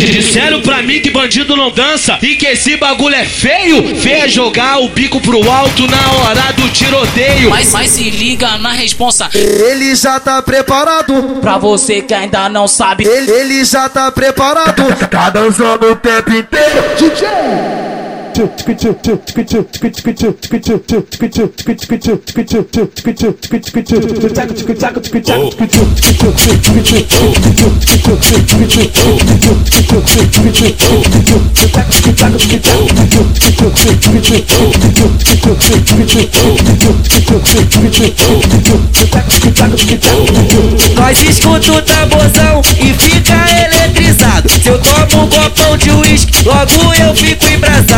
Disseram pra mim que bandido não dança e que esse bagulho é feio. Feio é jogar o bico pro alto na hora do tiroteio. Mas, mas se liga na responsa. Ele já tá preparado. Pra você que ainda não sabe. Ele, ele já tá preparado. Tá dançando o tempo inteiro. DJ! Nós escuta o tamborzão e fica eletrizado. Se eu tomo um copão de uísque, logo eu fico embrasado.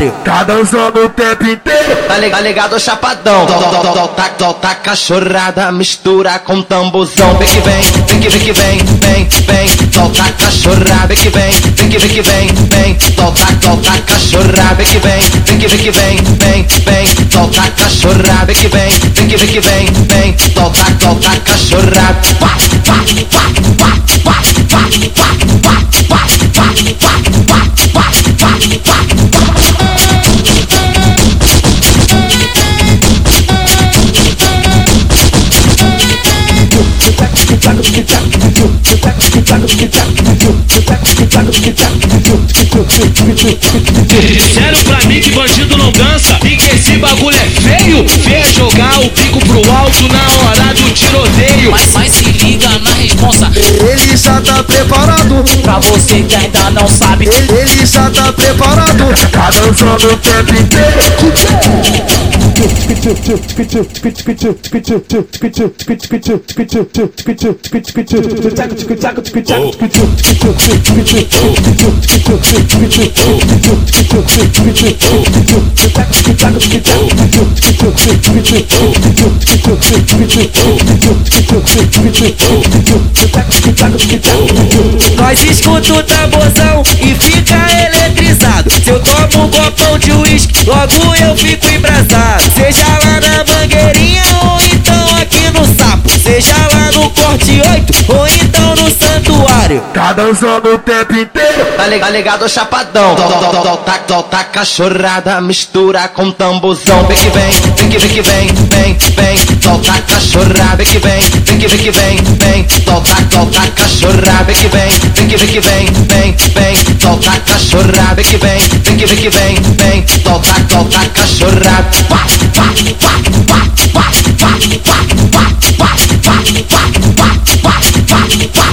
Santuário. Tá dançando o tempo inteiro. Tá ligado, ligado chapadão. Tá, tá, tá cachorrada, mistura com tambozão. Vem que vem, vem que vem que vem, vem, vem. Solta cachorrada, vem que vem, vem que vem que vem, vem. Solta, solta cachorrada, vem que vem, vem que vem que vem, vem, vem. Solta cachorrada, vem que vem, vem que vem que vem, vem. Solta, solta cachorrada. Pá, pá, pá, pá, pá, pá, pá, pá, Disseram pra mim que bandido não dança e que esse bagulho é feio. É jogar o bico pro alto na hora do tiroteio. Mas, mas se liga na responsa. Ele já tá preparado. Pra você que ainda não sabe. Ele, ele já tá preparado. Tá dançando o tempo inteiro. Nós escuta o tamborzão copão de uísque, logo eu fico embrasado. Seja lá na mangueirinha ou então aqui no sapo. Seja lá no corte 8 ou então no Cada Tá dançando o tempo inteiro. Tá ligado, tá ligado chapadão. Dó, dó, dó, tá, tá cachorrada, mistura com tambuzão. Vem que vem, vem que vem vem, vem, vem. Solta a cachorrada, vem que vem, vem que vem vem, vem. Solta, solta a cachorrada, vem que vem, vem que vem vem, vem, vem. Solta a cachorrada, vem que vem, vem que vem vem, vem. Solta, solta a cachorrada. Pá, pá, pá, pá, pá, pá, pá, pá, pá, pá, pá, pá, pá, pá, pá, pá.